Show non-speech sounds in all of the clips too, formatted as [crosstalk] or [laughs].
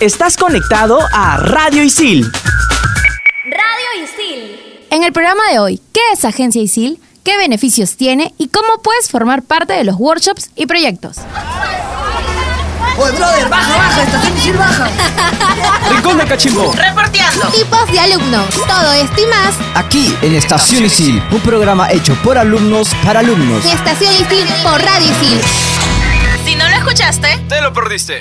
Estás conectado a Radio Isil. Radio Isil. En el programa de hoy, ¿qué es Agencia Isil? ¿Qué beneficios tiene? ¿Y cómo puedes formar parte de los workshops y proyectos? Oye, brother, baja, baja, estación Isil baja. [laughs] Rincón de Cachimbo. Reporteando. Tipos de alumnos. Todo esto y más. Aquí en Estación Isil, un programa hecho por alumnos para alumnos. En Estación Isil por Radio Isil. Si no lo escuchaste, Te lo perdiste.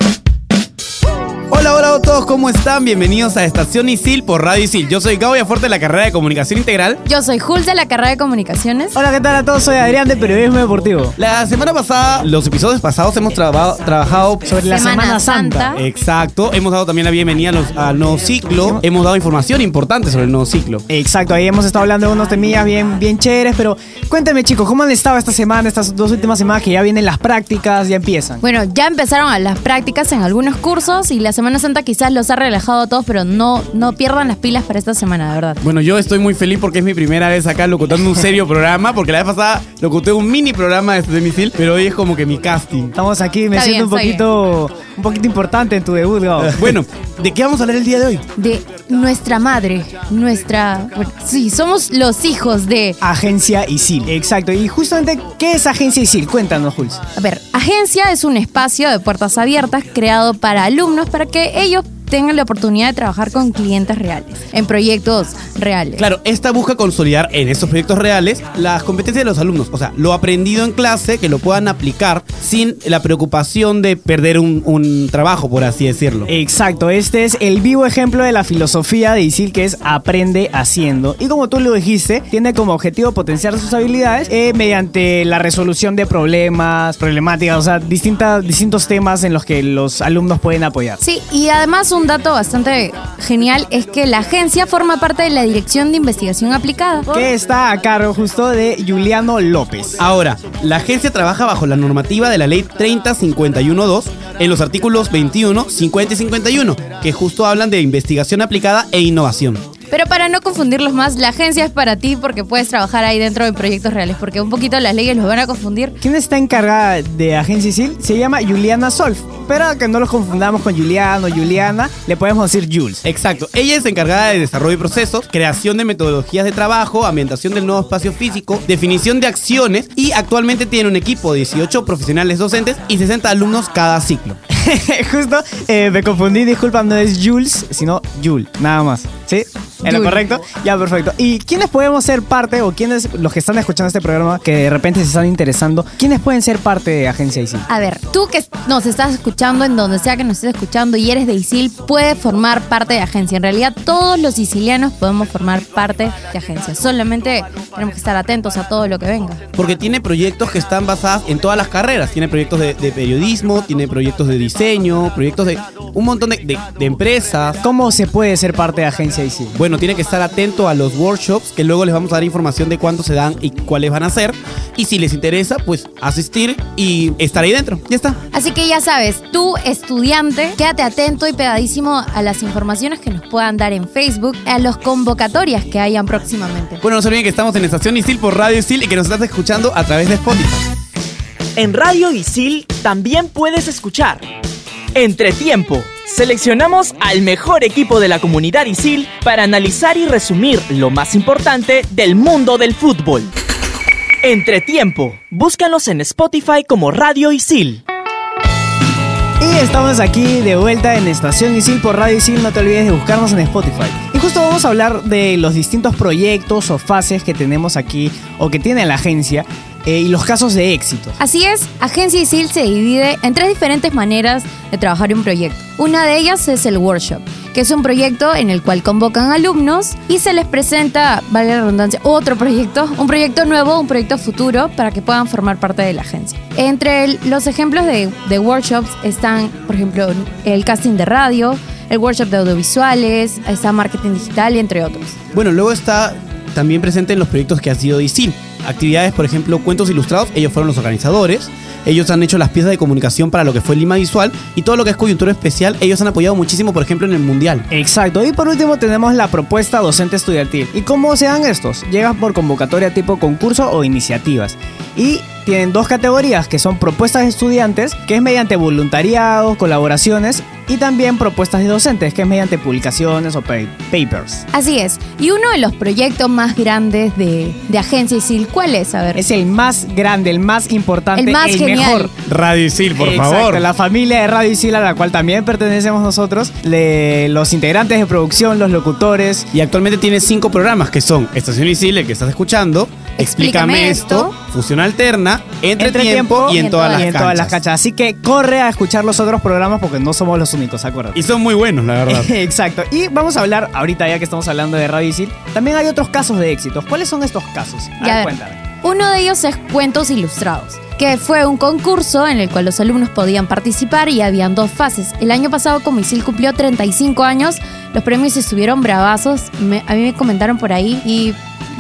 Hola, hola a todos, ¿cómo están? Bienvenidos a Estación Isil por Radio Isil. Yo soy Gabo Fuerte de la carrera de Comunicación Integral. Yo soy Jules de la carrera de Comunicaciones. Hola, ¿qué tal a todos? Soy Adrián de Periodismo Deportivo. La semana pasada, los episodios pasados hemos traba- trabajado Sobre la Semana Semana, Santa. Santa. Exacto, hemos dado también la bienvenida a los- al nuevo ciclo, hemos dado información importante sobre el nuevo ciclo. Exacto, ahí hemos estado hablando de unos temillas bien, bien chéveres, pero cuéntame chicos, ¿cómo han estado esta semana, estas dos últimas semanas que ya vienen las prácticas, ya empiezan? Bueno, ya empezaron a las prácticas en algunos cursos y la Semana Santa quizás los ha relajado a todos, pero no, no pierdan las pilas para esta semana, de verdad. Bueno, yo estoy muy feliz porque es mi primera vez acá locutando un serio programa, porque la vez pasada locuté un mini programa de Estación Isil, pero hoy es como que mi casting. Estamos aquí, me Está siento un bien, poquito, un poquito importante en tu debut, Gabo. [laughs] Bueno, ¿de qué vamos a hablar el día de hoy? De nuestra madre, nuestra... bueno, sí, somos los hijos de... Agencia ISIL. Exacto, y justamente, ¿qué es Agencia ISIL? Cuéntanos, Jules. A ver, agencia es un espacio de puertas abiertas creado para alumnos para que ellos tengan la oportunidad de trabajar con clientes reales, en proyectos reales. Claro, esta busca consolidar en estos proyectos reales las competencias de los alumnos, o sea, lo aprendido en clase, que lo puedan aplicar sin la preocupación de perder un, un trabajo, por así decirlo. Exacto, este es el vivo ejemplo de la filosofía de ISIL que es aprende haciendo. Y como tú lo dijiste, tiene como objetivo potenciar sus habilidades eh, mediante la resolución de problemas, problemáticas, o sea, distintas, distintos temas en los que los alumnos pueden apoyar. Sí, y además un dato bastante genial es que la agencia forma parte de la Dirección de Investigación Aplicada. Que está a cargo justo de Juliano López. Ahora, la agencia trabaja bajo la normativa de la ley 3051.2 en los artículos 21, 50 y 51, que justo hablan de investigación aplicada e innovación. Pero para no confundirlos más, la agencia es para ti porque puedes trabajar ahí dentro de proyectos reales, porque un poquito las leyes los van a confundir. ¿Quién está encargada de Agencia ISIL? Se llama Juliana Solf. Pero que no los confundamos con Juliano, Juliana, le podemos decir Jules. Exacto, ella es encargada de desarrollo de procesos, creación de metodologías de trabajo, ambientación del nuevo espacio físico, definición de acciones y actualmente tiene un equipo de 18 profesionales docentes y 60 alumnos cada ciclo. [laughs] Justo eh, me confundí, disculpa, no es Jules, sino Jul, nada más. ¿Sí? ¿En lo Jul. correcto? Ya, perfecto. ¿Y quiénes podemos ser parte, o quiénes, los que están escuchando este programa, que de repente se están interesando, quiénes pueden ser parte de Agencia ISIL? A ver, tú que nos estás escuchando, en donde sea que nos estés escuchando y eres de ISIL, puedes formar parte de agencia. En realidad, todos los sicilianos podemos formar parte de agencia. Solamente tenemos que estar atentos a todo lo que venga. Porque tiene proyectos que están basados en todas las carreras. Tiene proyectos de, de periodismo, tiene proyectos de diseño, proyectos de un montón de, de- de empresas. ¿Cómo se puede ser parte de Agencia ISIL? Bueno, tiene que estar atento a los workshops que luego les vamos a dar información de cuántos se dan y cuáles van a ser. Y si les interesa, pues asistir y estar ahí dentro. Ya está. Así que ya sabes, tú estudiante, quédate atento y pegadísimo a las informaciones que nos puedan dar en Facebook, a las convocatorias que hayan próximamente. Bueno, no se olviden que estamos en Estación Isil por Radio Isil y que nos estás escuchando a través de Spotify. En Radio Isil también puedes escuchar. Entretiempo. Seleccionamos al mejor equipo de la comunidad Isil para analizar y resumir lo más importante del mundo del fútbol. Entretiempo. Búscanos en Spotify como Radio Isil. Y estamos aquí de vuelta en Estación Isil por Radio Isil. No te olvides de buscarnos en Spotify. Justo vamos a hablar de los distintos proyectos o fases que tenemos aquí o que tiene la agencia eh, y los casos de éxito. Así es, Agencia ISIL se divide en tres diferentes maneras de trabajar un proyecto. Una de ellas es el workshop, que es un proyecto en el cual convocan alumnos y se les presenta, vale la redundancia, otro proyecto, un proyecto nuevo, un proyecto futuro para que puedan formar parte de la agencia. Entre los ejemplos de workshops están, por ejemplo, el casting de radio, el workshop de audiovisuales, está marketing digital, entre otros. Bueno, luego está también presente en los proyectos que ha sido ISIL. Actividades, por ejemplo, cuentos ilustrados, ellos fueron los organizadores. Ellos han hecho las piezas de comunicación para lo que fue Lima Visual y todo lo que es coyuntura especial, ellos han apoyado muchísimo, por ejemplo, en el Mundial. Exacto, y por último tenemos la propuesta docente estudiantil. ¿Y cómo se dan estos? Llegan por convocatoria tipo concurso o iniciativas. Y tienen dos categorías que son propuestas de estudiantes, que es mediante voluntariado, colaboraciones, y también propuestas de docentes, que es mediante publicaciones o pa- papers. Así es. Y uno de los proyectos más grandes de, de Agencia ISIL, ¿cuál es? A ver. Es el más grande, el más importante, El más genial. mejor. Radio Isil, por Exacto, favor. la familia de Radio Isil a la cual también pertenecemos nosotros, le- los integrantes de producción, los locutores. Y actualmente tiene cinco programas que son Estación Isil, el que estás escuchando, Explícame, esto, Fusión Alterna, Entre, Entre tiempo, Tiempo y en, todas, y las en todas las canchas. Así que corre a escuchar los otros programas porque no somos los únicos, acuérdate. Y son muy buenos, la verdad. [laughs] Exacto. Y vamos a hablar, ahorita ya que estamos hablando de Radio Isil, también hay otros casos de éxitos. ¿Cuáles son estos casos? A Ya, ver, a ver. cuéntame. Uno de ellos es Cuentos Ilustrados, que fue un concurso en el cual los alumnos podían participar y habían dos fases. El año pasado, como ISIL cumplió 35 años, los premios estuvieron bravazos. Me- a mí me comentaron por ahí y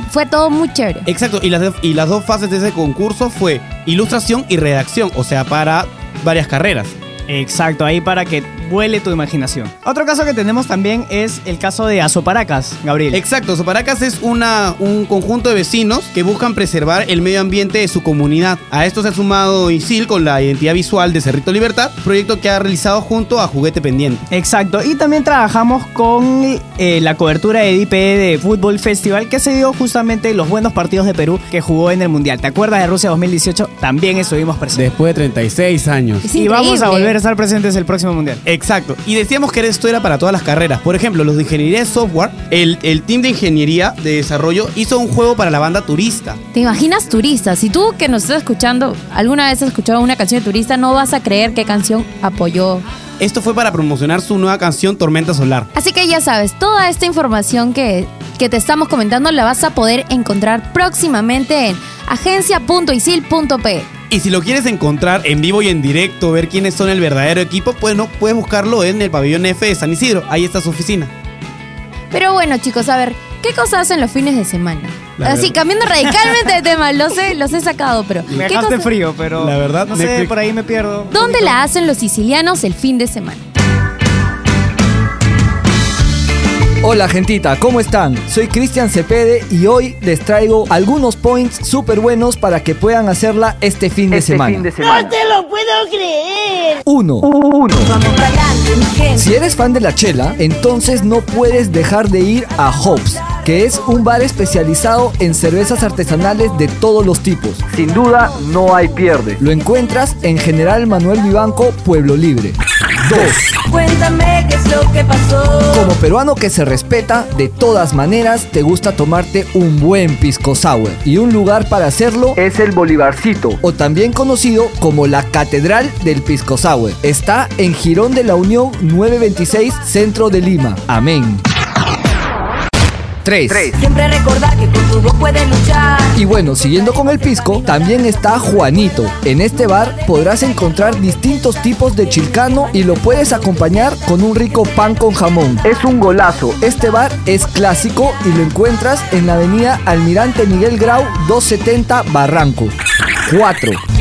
fue todo muy chévere. Exacto, y las, y las dos fases de ese concurso fue ilustración y redacción, o sea, para varias carreras. Exacto, ahí para que vuele tu imaginación. Otro caso que tenemos también es el caso de Azoparacas, Gabriel. Exacto, Soparacas es una, un conjunto de vecinos que buscan preservar el medio ambiente de su comunidad. A esto se ha sumado ISIL con la identidad visual de Cerrito Libertad, proyecto que ha realizado junto a Juguete Pendiente. Exacto, y también trabajamos con eh, la cobertura de DPE de Fútbol Festival que se dio justamente los buenos partidos de Perú que jugó en el Mundial. ¿Te acuerdas de Rusia 2018? También estuvimos presentes. Después de 36 años. Es y vamos a volver estar presentes el próximo Mundial. Exacto. Y decíamos que esto era para todas las carreras. Por ejemplo, los de ingeniería de software, el, el team de ingeniería de desarrollo hizo un juego para la banda turista. ¿Te imaginas turista? Si tú que nos estás escuchando alguna vez has escuchado una canción de turista, no vas a creer qué canción apoyó. Esto fue para promocionar su nueva canción Tormenta Solar. Así que ya sabes, toda esta información que, que te estamos comentando la vas a poder encontrar próximamente en agencia.isil.p. Y si lo quieres encontrar en vivo y en directo, ver quiénes son el verdadero equipo, pues no, puedes buscarlo en el pabellón F de San Isidro. Ahí está su oficina. Pero bueno, chicos, a ver, ¿qué cosas hacen los fines de semana? La Así, verdad- cambiando radicalmente de tema, lo sé, los he sacado, pero Me ¿qué dejaste frío, pero La verdad, no sé, por ahí me pierdo. ¿Dónde la hacen los sicilianos el fin de semana? Hola gentita, ¿cómo están? Soy Cristian Cepede y hoy les traigo algunos points súper buenos para que puedan hacerla este fin de semana. ¡No te lo puedo creer! 1. Si eres fan de la chela, entonces no puedes dejar de ir a Hobbs, que es un bar especializado en cervezas artesanales de todos los tipos. Sin duda, no hay pierde. Lo encuentras en General Manuel Vivanco, Pueblo Libre. 2. Cuéntame qué es lo que pasó. Como peruano que se respeta, de todas maneras te gusta tomarte un buen pisco sour. Y un lugar para hacerlo es el Bolivarcito, o también conocido como la Catedral del Pisco Sour. Está en Girón de la Unión 926, centro de Lima. Amén. 3. Siempre recordar que con tu voz puedes luchar. Y bueno, siguiendo con el pisco, también está Juanito. En este bar podrás encontrar distintos tipos de chilcano y lo puedes acompañar con un rico pan con jamón. Es un golazo. Este bar es clásico y lo encuentras en la avenida Almirante Miguel Grau 270 Barranco. 4.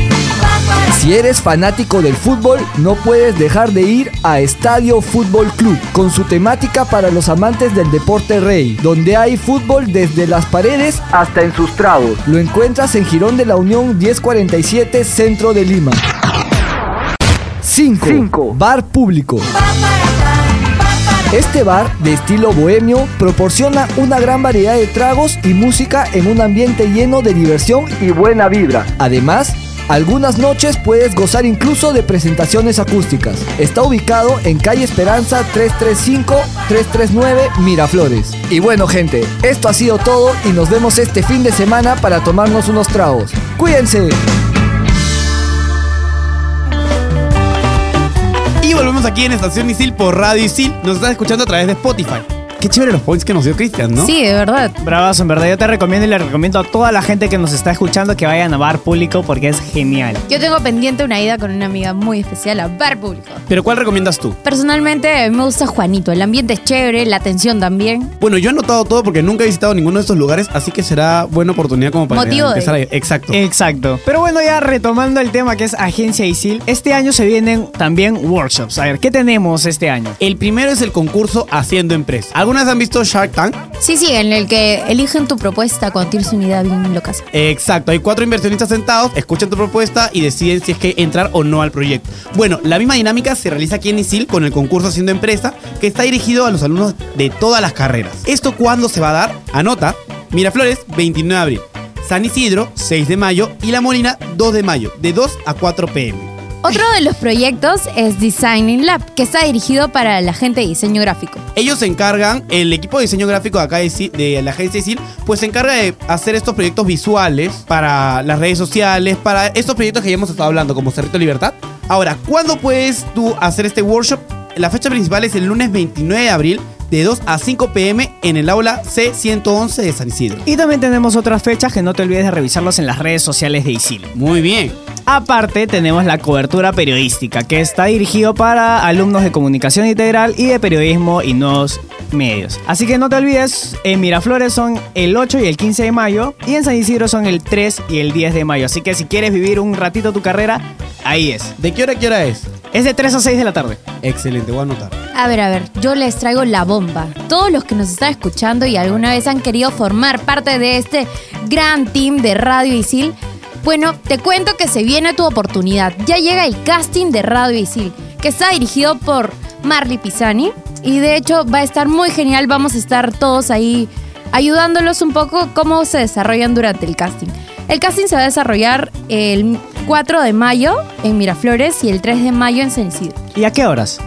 Si eres fanático del fútbol, no puedes dejar de ir a Estadio Fútbol Club, con su temática para los amantes del deporte rey, donde hay fútbol desde las paredes hasta en sus tragos. Lo encuentras en Girón de la Unión 1047, centro de Lima. 5. Bar público. Este bar, de estilo bohemio, proporciona una gran variedad de tragos y música en un ambiente lleno de diversión y buena vibra. Además, algunas noches puedes gozar incluso de presentaciones acústicas. Está ubicado en calle Esperanza 335-339 Miraflores. Y bueno gente, esto ha sido todo y nos vemos este fin de semana para tomarnos unos tragos. Cuídense. Y volvemos aquí en Estación Isil por Radio Isil. Nos estás escuchando a través de Spotify. Qué chévere los points que nos dio Cristian, ¿no? Sí, de verdad. Bravazo, en verdad. Yo te recomiendo y le recomiendo a toda la gente que nos está escuchando que vayan a bar público porque es genial. Yo tengo pendiente una ida con una amiga muy especial a Bar Público. Pero ¿cuál recomiendas tú? Personalmente, a mí me gusta Juanito. El ambiente es chévere, la atención también. Bueno, yo he anotado todo porque nunca he visitado ninguno de estos lugares, así que será buena oportunidad como para Motivo de- empezar a ir. Exacto. Exacto. Pero bueno, ya retomando el tema que es Agencia ISIL, este año se vienen también workshops. A ver, ¿qué tenemos este año? El primero es el concurso Haciendo Empresa. ¿Alguna vez han visto Shark Tank? Sí, sí, en el que eligen tu propuesta cuando tienes una idea bien loca. Exacto, hay cuatro inversionistas sentados, escuchan tu propuesta y deciden si es que entrar o no al proyecto. Bueno, la misma dinámica se realiza aquí en ISIL con el concurso Haciendo Empresa, que está dirigido a los alumnos de todas las carreras. ¿Esto cuándo se va a dar? Anota, Miraflores, 29 de abril. San Isidro, 6 de mayo. Y La Molina, 2 de mayo, de 2 a 4 pm. Otro de los proyectos es Designing Lab, que está dirigido para la gente de diseño gráfico. Ellos se encargan, el equipo de diseño gráfico de acá de, de la agencia pues se encarga de hacer estos proyectos visuales para las redes sociales, para estos proyectos que ya hemos estado hablando, como Cerrito Libertad. Ahora, ¿cuándo puedes tú hacer este workshop? La fecha principal es el lunes 29 de abril, de 2 a 5 pm, en el aula C111 de San Isidro. Y también tenemos otras fechas que no te olvides de revisarlos en las redes sociales de ISIL. Muy bien. Aparte, tenemos la cobertura periodística, que está dirigido para alumnos de comunicación integral y de periodismo y nuevos medios. Así que no te olvides, en Miraflores son el 8 y el 15 de mayo, y en San Isidro son el 3 y el 10 de mayo. Así que si quieres vivir un ratito tu carrera, ahí es. ¿De qué hora a qué hora es? Es de 3 a 6 de la tarde. Excelente, voy a anotar. A ver, a ver, yo les traigo la bomba. Todos los que nos están escuchando y alguna vez han querido formar parte de este gran team de Radio Isil, bueno, te cuento que se viene tu oportunidad. Ya llega el casting de Radio Isil, que está dirigido por Marley Pisani. Y de hecho va a estar muy genial. Vamos a estar todos ahí ayudándolos un poco cómo se desarrollan durante el casting. El casting se va a desarrollar el 4 de mayo en Miraflores y el 3 de mayo en San Isidro. ¿Y a qué horas?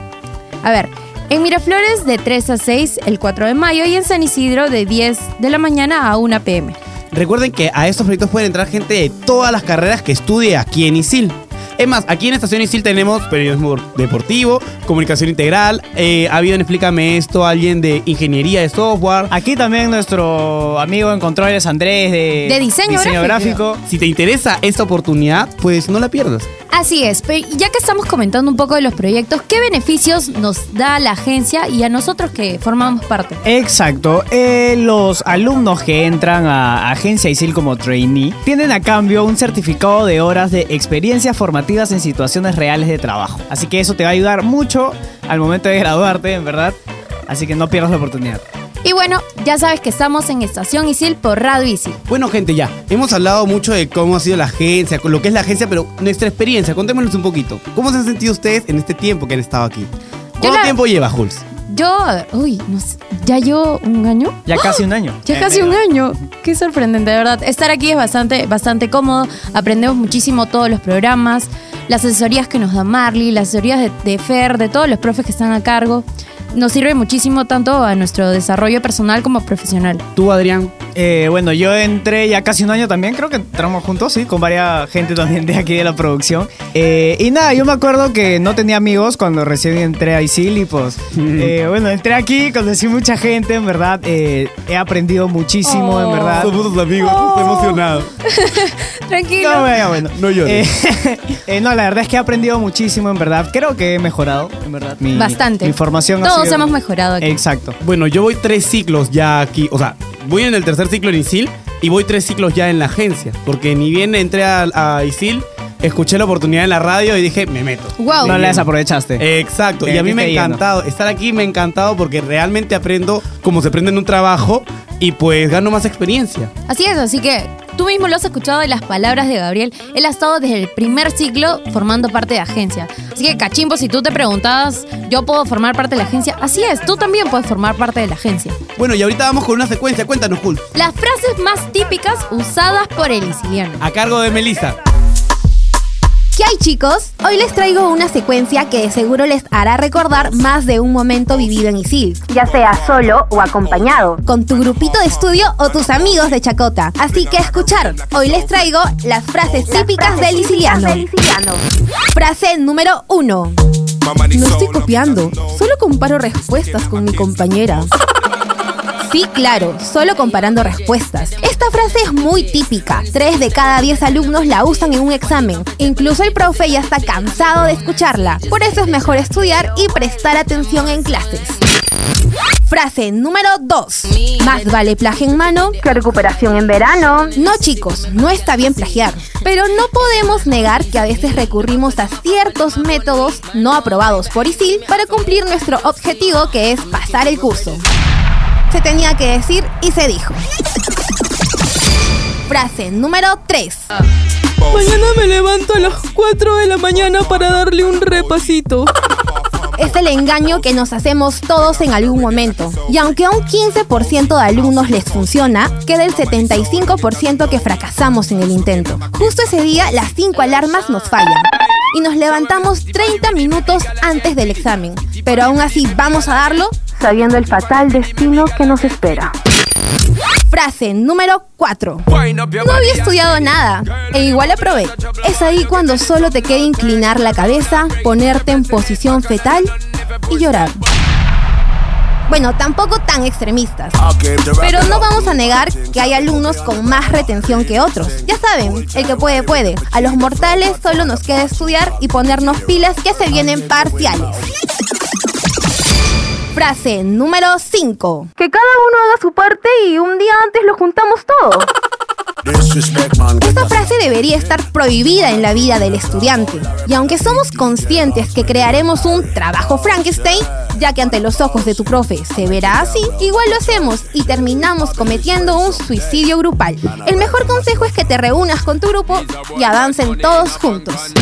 A ver, en Miraflores de 3 a 6 el 4 de mayo y en San Isidro de 10 de la mañana a 1 pm. Recuerden que a estos proyectos pueden entrar gente de todas las carreras que estudie aquí en ISIL. Es más, aquí en Estación Isil tenemos periodismo deportivo, comunicación integral, eh, ha habido en Explícame esto, alguien de ingeniería de software. Aquí también nuestro amigo en controles Andrés de, De diseño gráfico. Si te interesa esta oportunidad, pues no la pierdas. Así es, ya que estamos comentando un poco de los proyectos, ¿qué beneficios nos da la agencia y a nosotros que formamos parte? Exacto. Eh, los alumnos que entran a Agencia ISIL como trainee tienen a cambio un certificado de horas de experiencias formativas en situaciones reales de trabajo. Así que eso te va a ayudar mucho al momento de graduarte, en verdad. Así que no pierdas la oportunidad. Y bueno, ya sabes que estamos en Estación Isil por Radio Isil. Bueno, gente, ya. Hemos hablado mucho de cómo ha sido la agencia, con lo que es la agencia, pero nuestra experiencia, contémonos un poquito. ¿Cómo se han sentido ustedes en este tiempo que han estado aquí? ¿Cuánto la- tiempo lleva, Jules? Yo, uy, no sé, ¿ya yo un año? Ya casi un año. Ya casi un año. Qué sorprendente, de verdad. Estar aquí es bastante, bastante cómodo. Aprendemos muchísimo todos los programas, las asesorías que nos da Marley, las asesorías de, de Fer, de todos los profes que están a cargo. Nos sirve muchísimo tanto a nuestro desarrollo personal como profesional. ¿Tú, Adrián? Eh, bueno, yo entré ya casi un año también, creo que entramos juntos, sí, con varias gente también de aquí de la producción. Eh, y nada, yo me acuerdo que no tenía amigos cuando recién entré a ISIL y pues, eh, bueno, entré aquí, conocí mucha gente, en verdad, eh, he aprendido muchísimo, en verdad. Somos tus amigos, estoy emocionado. [laughs] Tranquilo. No, bueno, bueno. No llores. Eh, [laughs] eh, no, la verdad es que he aprendido muchísimo, en verdad. Creo que he mejorado, en verdad. Mi, Bastante. Mi formación ha Todos sido- hemos mejorado aquí. Exacto. Bueno, yo voy tres ciclos ya aquí. O sea, voy en el tercer ciclo en ISIL y voy tres ciclos ya en la agencia. Porque ni bien entré a, a ISIL, escuché la oportunidad en la radio y dije, me meto. Wow. No la desaprovechaste. Exacto, Te y a mí me ha encantado. Estar aquí me ha encantado porque realmente aprendo como se aprende en un trabajo y pues gano más experiencia. Así es, así que tú mismo lo has escuchado de las palabras de Gabriel. Él ha estado desde el primer ciclo formando parte de agencia. Así que, cachimbo, si tú te preguntabas, ¿yo puedo formar parte de la agencia? Así es, tú también puedes formar parte de la agencia. Bueno, y ahorita vamos con una secuencia. Cuéntanos, Jul. Las frases más típicas usadas por el isiliano. A cargo de Melissa. ¿Qué hay chicos? Hoy les traigo una secuencia que de seguro les hará recordar más de un momento vivido en Isil, ya sea solo o acompañado, con tu grupito de estudio o tus amigos de chacota. Así que a escuchar, hoy les traigo las frases típicas del isiliano. Frase número 1. No estoy copiando, solo comparo respuestas con mi compañera. Sí, claro, solo comparando respuestas. Esta frase es muy típica. Tres de cada diez alumnos la usan en un examen. Incluso el profe ya está cansado de escucharla. Por eso es mejor estudiar y prestar atención en clases. Frase número 2. Más vale plagio en mano que recuperación en verano. No chicos, no está bien plagiar. Pero no podemos negar que a veces recurrimos a ciertos métodos no aprobados por ISIL para cumplir nuestro objetivo que es pasar el curso. Se tenía que decir y se dijo. Frase número 3. Mañana me levanto a las 4 de la mañana para darle un repasito. Es el engaño que nos hacemos todos en algún momento. Y aunque a un 15% de alumnos les funciona, queda el 75% que fracasamos en el intento. Justo ese día las 5 alarmas nos fallan. Y nos levantamos 30 minutos antes del examen. Pero aún así vamos a darlo sabiendo el fatal destino que nos espera. Frase número 4. No había estudiado nada e igual aprobé. Es ahí cuando solo te queda inclinar la cabeza, ponerte en posición fetal y llorar. Bueno, tampoco tan extremistas. Pero no vamos a negar que hay alumnos con más retención que otros. Ya saben, el que puede, puede. A los mortales solo nos queda estudiar y ponernos pilas que se vienen parciales. Frase número 5. Que cada uno haga su parte y un día antes lo juntamos todo. Esta frase debería estar prohibida en la vida del estudiante. Y aunque somos conscientes que crearemos un trabajo Frankenstein, ya que ante los ojos de tu profe se verá así, igual lo hacemos y terminamos cometiendo un suicidio grupal. El mejor consejo es que te reúnas con tu grupo y avancen todos juntos.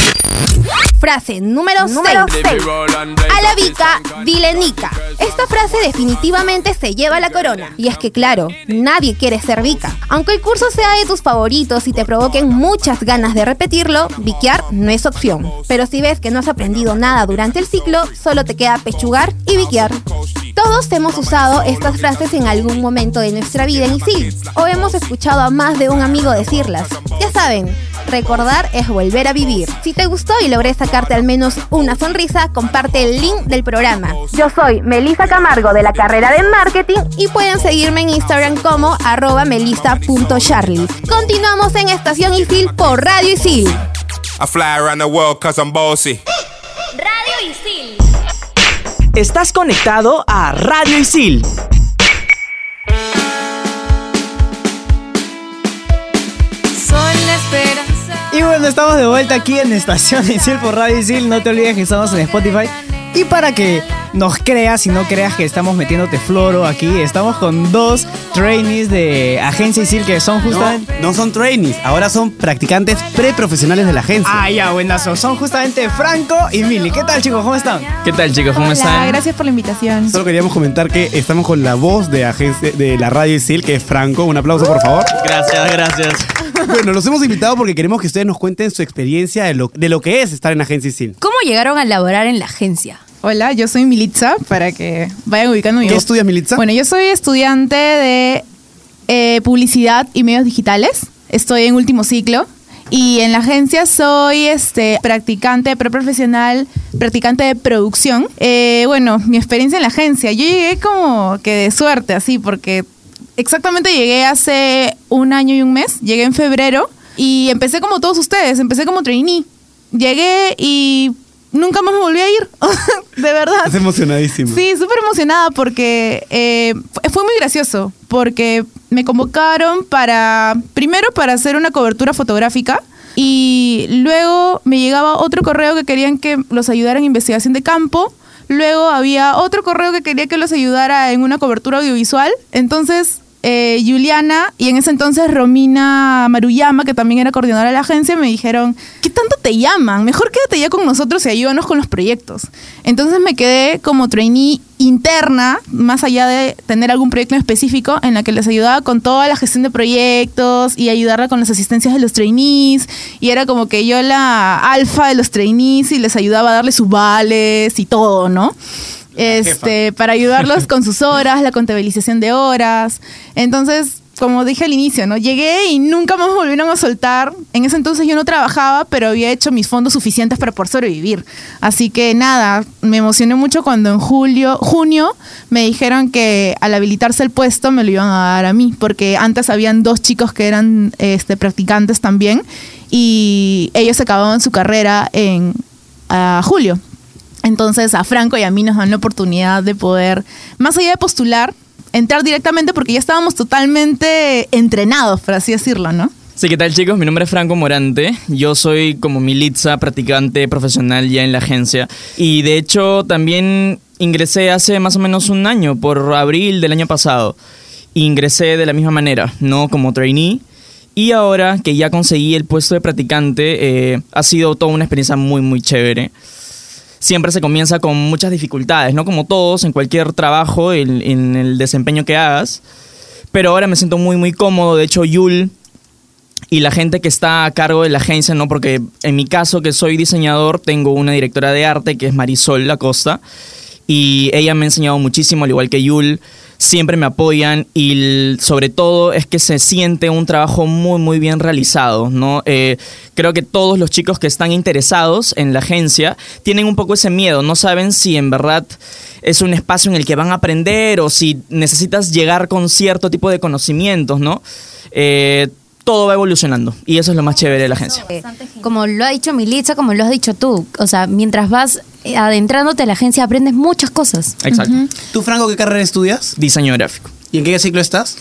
Frase número 6. A la Vica, dile Nica. Esta frase definitivamente se lleva la corona. Y es que claro, nadie quiere ser Vica. Aunque el curso sea de tus favoritos y te provoquen muchas ganas de repetirlo, viquear no es opción. Pero si ves que no has aprendido nada durante el ciclo, solo te queda pechugar y viquear. Todos hemos usado estas frases en algún momento de nuestra vida en ISIL o hemos escuchado a más de un amigo decirlas. Ya saben, recordar es volver a vivir. Si te gustó y logré sacarte al menos una sonrisa, comparte el link del programa. Yo soy Melissa Camargo de la carrera de marketing y pueden seguirme en Instagram como arroba melissa.charlie. Continuamos en Estación ISIL por Radio ISIL. I fly around the world cause I'm bossy. Radio Isil. Estás conectado a Radio Isil. Y bueno, estamos de vuelta aquí en Estación Isil por Radio Isil. No te olvides que estamos en Spotify. Y para que nos creas y no creas que estamos metiéndote floro aquí, estamos con dos trainees de Agencia Isil que son justamente. No, no son trainees, ahora son practicantes preprofesionales de la agencia. Ah, ya, buenazo. Son justamente Franco y Mili. ¿Qué tal, chicos? ¿Cómo están? ¿Qué tal chicos? ¿Cómo Hola, están? gracias por la invitación. Solo queríamos comentar que estamos con la voz de, agencia, de la radio ISIL, que es Franco. Un aplauso, por favor. Gracias, gracias. [laughs] Bueno, los hemos invitado porque queremos que ustedes nos cuenten su experiencia de lo, de lo que es estar en Agencia ISIL. ¿Cómo llegaron a laborar en la agencia? Hola, yo soy Militza, para que vayan ubicando mi ¿Qué voz. estudias, Militza? Bueno, yo soy estudiante de eh, publicidad y medios digitales. Estoy en último ciclo. Y en la agencia soy este, practicante preprofesional, practicante de producción. Eh, bueno, mi experiencia en la agencia, yo llegué como que de suerte, así, porque exactamente llegué hace un año y un mes, llegué en febrero y empecé como todos ustedes, empecé como trainee. Llegué y nunca más me volví a ir, [laughs] de verdad. Estás emocionadísimo. Sí, súper emocionada porque eh, fu- fue muy gracioso, porque me convocaron para, primero para hacer una cobertura fotográfica y luego me llegaba otro correo que querían que los ayudara en investigación de campo, luego había otro correo que quería que los ayudara en una cobertura audiovisual, entonces... eh, Juliana y en ese entonces Romina Maruyama, que también era coordinadora de la agencia, me dijeron, ¿qué tanto te llaman? Mejor quédate ya con nosotros y ayúdanos con los proyectos. Entonces me quedé como trainee interna, más allá de tener algún proyecto específico, en la que les ayudaba con toda la gestión de proyectos y ayudarla con las asistencias de los trainees. Y era como que yo la alfa de los trainees y les ayudaba a darle sus vales y todo, ¿no? Este, para ayudarlos con sus horas, la contabilización de horas. Entonces, como dije al inicio, ¿no? Llegué y nunca más me volvieron a soltar. En ese entonces yo no trabajaba, pero había hecho mis fondos suficientes para poder sobrevivir. Así que nada, me emocioné mucho cuando en julio, junio me dijeron que al habilitarse el puesto me lo iban a dar a mí, porque antes habían dos chicos que eran este, practicantes también y ellos acababan su carrera en julio. Entonces a Franco y a mí nos dan la oportunidad de poder, más allá de postular, entrar directamente porque ya estábamos totalmente entrenados, por así decirlo, ¿no? Sí, ¿qué tal chicos? Mi nombre es Franco Morante. Yo soy como Militza, practicante profesional ya en la agencia. Y de hecho también ingresé hace más o menos un año, por abril del año pasado. Ingresé de la misma manera, no como trainee. Y ahora que ya conseguí el puesto de practicante, eh, ha sido toda una experiencia muy, muy chévere. Siempre se comienza con muchas dificultades, ¿no? Como todos, en cualquier trabajo, en, en el desempeño que hagas. Pero ahora me siento muy, muy cómodo. De hecho, Yul y la gente que está a cargo de la agencia, ¿no? Porque en mi caso, que soy diseñador, tengo una directora de arte que es Marisol Lacosta. Y ella me ha enseñado muchísimo, al igual que Yul. Siempre me apoyan y sobre todo es que se siente un trabajo muy, muy bien realizado, ¿no? Eh, creo que todos los chicos que están interesados en la agencia tienen un poco ese miedo. No saben si en verdad es un espacio en el que van a aprender o si necesitas llegar con cierto tipo de conocimientos, ¿no? Eh, todo va evolucionando y eso es lo más chévere de la agencia. Eh, Como lo ha dicho Militza, como lo has dicho tú, o sea, mientras vas eh, adentrándote a la agencia aprendes muchas cosas. Exacto. ¿Tú, Franco, qué carrera estudias? Diseño gráfico. ¿Y en qué ciclo estás?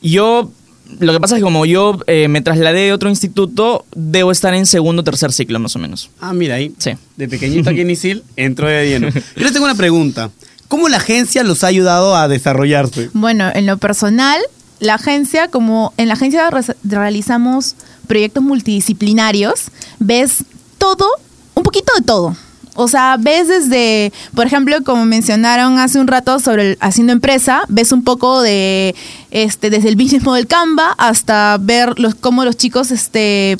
Yo, lo que pasa es que como yo eh, me trasladé de otro instituto, debo estar en segundo o tercer ciclo más o menos. Ah, mira ahí. Sí. De pequeñito aquí en Isil, [laughs] entró de lleno. [laughs] Yo les tengo una pregunta. ¿Cómo la agencia los ha ayudado a desarrollarse? Bueno, en lo personal, la agencia, como en la agencia re- realizamos proyectos multidisciplinarios, ves todo, un poquito de todo. O sea, ves desde, por ejemplo, como mencionaron hace un rato sobre el haciendo empresa, ves un poco de este desde el business model Canva hasta ver los cómo los chicos este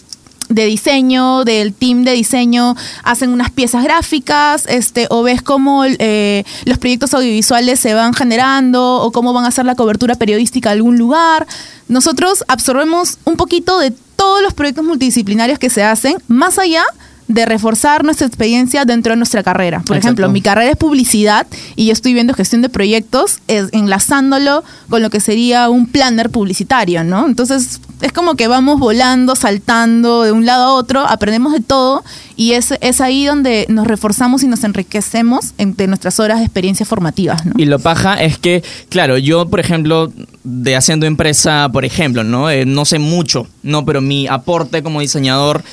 de diseño, del team de diseño, hacen unas piezas gráficas, este, o ves cómo eh, los proyectos audiovisuales se van generando, o cómo van a hacer la cobertura periodística de algún lugar. Nosotros absorbemos un poquito de todos los proyectos multidisciplinarios que se hacen, más allá de reforzar nuestra experiencia dentro de nuestra carrera. Por Exacto. ejemplo, mi carrera es publicidad y yo estoy viendo gestión de proyectos es- enlazándolo con lo que sería un planner publicitario, ¿no? Entonces es como que vamos volando, saltando de un lado a otro, aprendemos de todo y es, es ahí donde nos reforzamos y nos enriquecemos entre nuestras horas de experiencias formativas, ¿no? Y lo paja es que, claro, yo, por ejemplo, de haciendo empresa, por ejemplo, ¿no? Eh, no sé mucho, ¿no? Pero mi aporte como diseñador,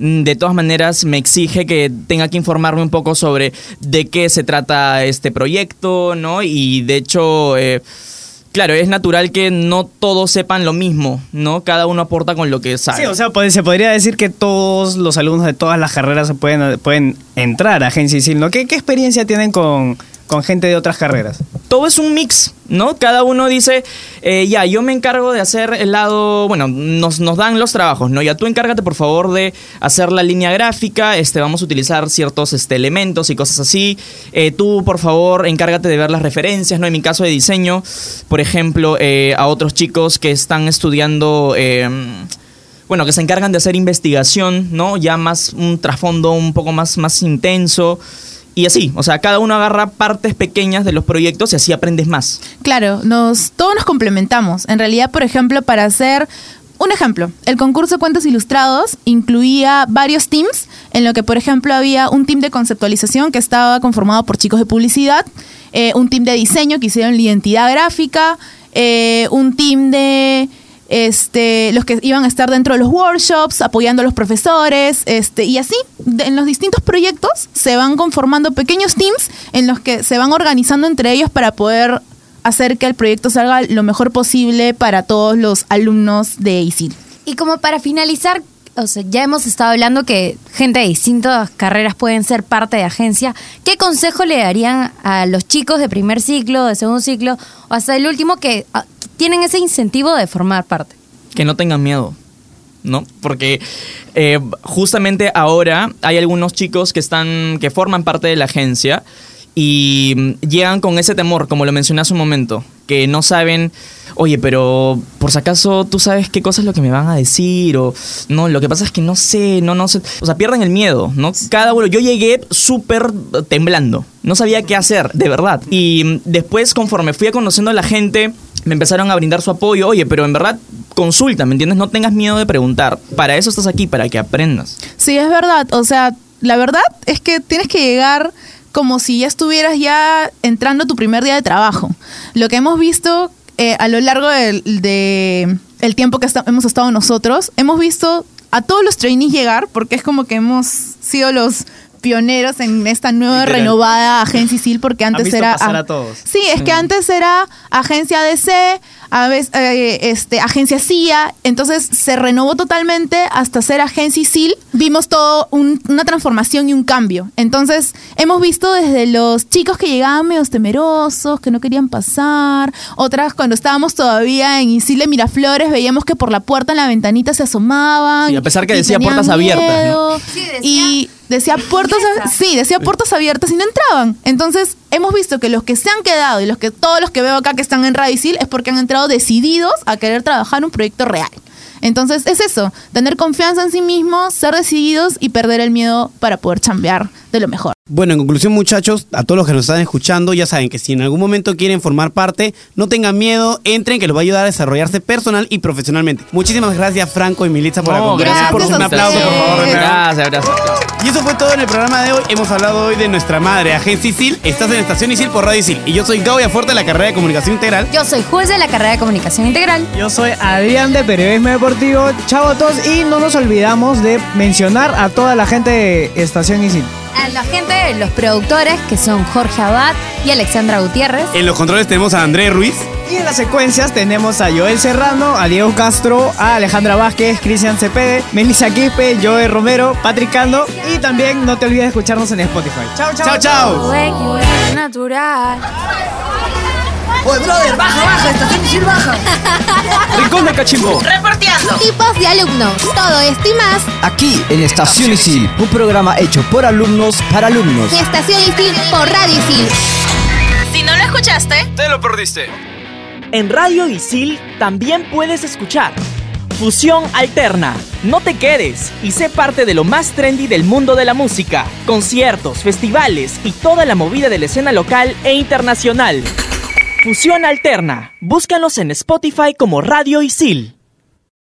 de todas maneras, me exige que tenga que informarme un poco sobre de qué se trata este proyecto, ¿no? Y de hecho... eh, Claro, es natural que no todos sepan lo mismo, ¿no? Cada uno aporta con lo que sabe. Sí, o sea, pues, se podría decir que todos los alumnos de todas las carreras pueden, pueden entrar a Agencia ISIL, ¿no? ¿Qué, qué experiencia tienen con, con gente de otras carreras? todo es un mix, ¿no? Cada uno dice, eh, ya, yo me encargo de hacer el lado, bueno, nos, nos dan los trabajos, ¿no? Ya tú encárgate, por favor, de hacer la línea gráfica, este, vamos a utilizar ciertos este, elementos y cosas así. Eh, tú, por favor, encárgate de ver las referencias, ¿no? En mi caso de diseño, por ejemplo, eh, a otros chicos que están estudiando... eh, bueno, que se encargan de hacer investigación, ¿no? Ya más un trasfondo un poco más, más intenso. Y así, o sea, cada uno agarra partes pequeñas de los proyectos y así aprendes más. Claro, nos, todos nos complementamos. En realidad, por ejemplo, para hacer un ejemplo, el concurso de cuentos ilustrados incluía varios teams, en lo que, por ejemplo, había un team de conceptualización que estaba conformado por chicos de publicidad, eh, un team de diseño que hicieron la identidad gráfica, eh, un team de este, los que iban a estar dentro de los workshops, apoyando a los profesores, este, y así, en los distintos proyectos se van conformando pequeños teams en los que se van organizando entre ellos para poder hacer que el proyecto salga lo mejor posible para todos los alumnos de ISIL. Y como para finalizar, o sea, ya hemos estado hablando que gente de distintas carreras pueden ser parte de agencia. ¿Qué consejo le darían a los chicos de primer ciclo, de segundo ciclo, o hasta el último que tienen ese incentivo de formar parte? Que no tengan miedo, ¿no? Porque eh, justamente ahora hay algunos chicos que están, que forman parte de la agencia y mm, llegan con ese temor, como lo mencioné hace un momento, que no saben, oye, pero por si acaso tú sabes qué cosa es lo que me van a decir o no, lo que pasa es que no sé, no, no sé, o sea, pierden el miedo, ¿no? Cada uno, yo llegué súper temblando, no sabía qué hacer, de verdad. Y mm, después, conforme fui conociendo a la gente, me empezaron a brindar su apoyo, oye, pero en verdad consulta, ¿me entiendes? No tengas miedo de preguntar, para eso estás aquí, para que aprendas. Sí, es verdad. O sea, la verdad es que tienes que llegar como si ya estuvieras ya entrando tu primer día de trabajo. Lo que hemos visto eh, a lo largo del de tiempo que hemos estado nosotros, hemos visto a todos los trainees llegar, porque es como que hemos sido los pioneros en esta nueva Literal. renovada agencia ISIL porque [laughs] Han antes visto era pasar a todos. Sí, es que antes era agencia DC, a veces, eh, este, agencia CIA, entonces se renovó totalmente hasta ser agencia ISIL. Vimos todo un- una transformación y un cambio. Entonces hemos visto desde los chicos que llegaban medio temerosos, que no querían pasar, otras cuando estábamos todavía en ISIL de Miraflores veíamos que por la puerta en la ventanita se asomaban. Sí, a pesar que decía puertas abiertas, ¿no? miedo. y decía puertas, sí, decía puertas abiertas y no entraban. Entonces, hemos visto que los que se han quedado y los que todos los que veo acá que están en Radio Isil es porque han entrado decididos a querer trabajar un proyecto real. Entonces, es eso, tener confianza en sí mismos, ser decididos y perder el miedo para poder chambear de lo mejor. Bueno, en conclusión, muchachos, a todos los que nos están escuchando, ya saben que si en algún momento quieren formar parte, no tengan miedo, entren, que los va a ayudar a desarrollarse personal y profesionalmente. Muchísimas gracias, Franco y Militza, por No, acompañarnos. gracias por Un aplauso, por favor. Gracias, gracias. Y eso fue todo en el programa de hoy. Hemos hablado hoy de nuestra madre, Agencia ISIL. Estás en Estación ISIL por Radio ISIL. Y yo soy Gao Fuerte de la carrera de Comunicación Integral. Yo soy juez de la carrera de comunicación integral. Yo soy Adrián de Periodismo Deportivo. Chao a todos y no nos olvidamos de mencionar a toda la gente de Estación Isil. A la gente, los productores, que son Jorge Abad y Alexandra Gutiérrez. En los controles tenemos a Andrés Ruiz. Y en las secuencias tenemos a Joel Serrano, a Diego Castro, a Alejandra Vázquez, Cristian Cepede, Melissa Quispe, Joe Romero, Patrick Cando y también no te olvides de escucharnos en Spotify. Chao, chao. Chao, chao. natural. Oye, brother, baja, baja, estación Isil baja. [laughs] Rincón de Cachimbo. Reporteando. Tipos de alumnos. Todo esto y más Aquí en Estación Isil, un programa hecho por alumnos para alumnos. en Estación Isil por Radio Isil. Si no lo escuchaste, Te lo perdiste. En Radio Isil también puedes escuchar Fusión Alterna. No te quedes y sé parte de lo más trendy del mundo de la música. Conciertos, festivales y toda la movida de la escena local e internacional. Fusión Alterna. Búscanos en Spotify como Radio Isil.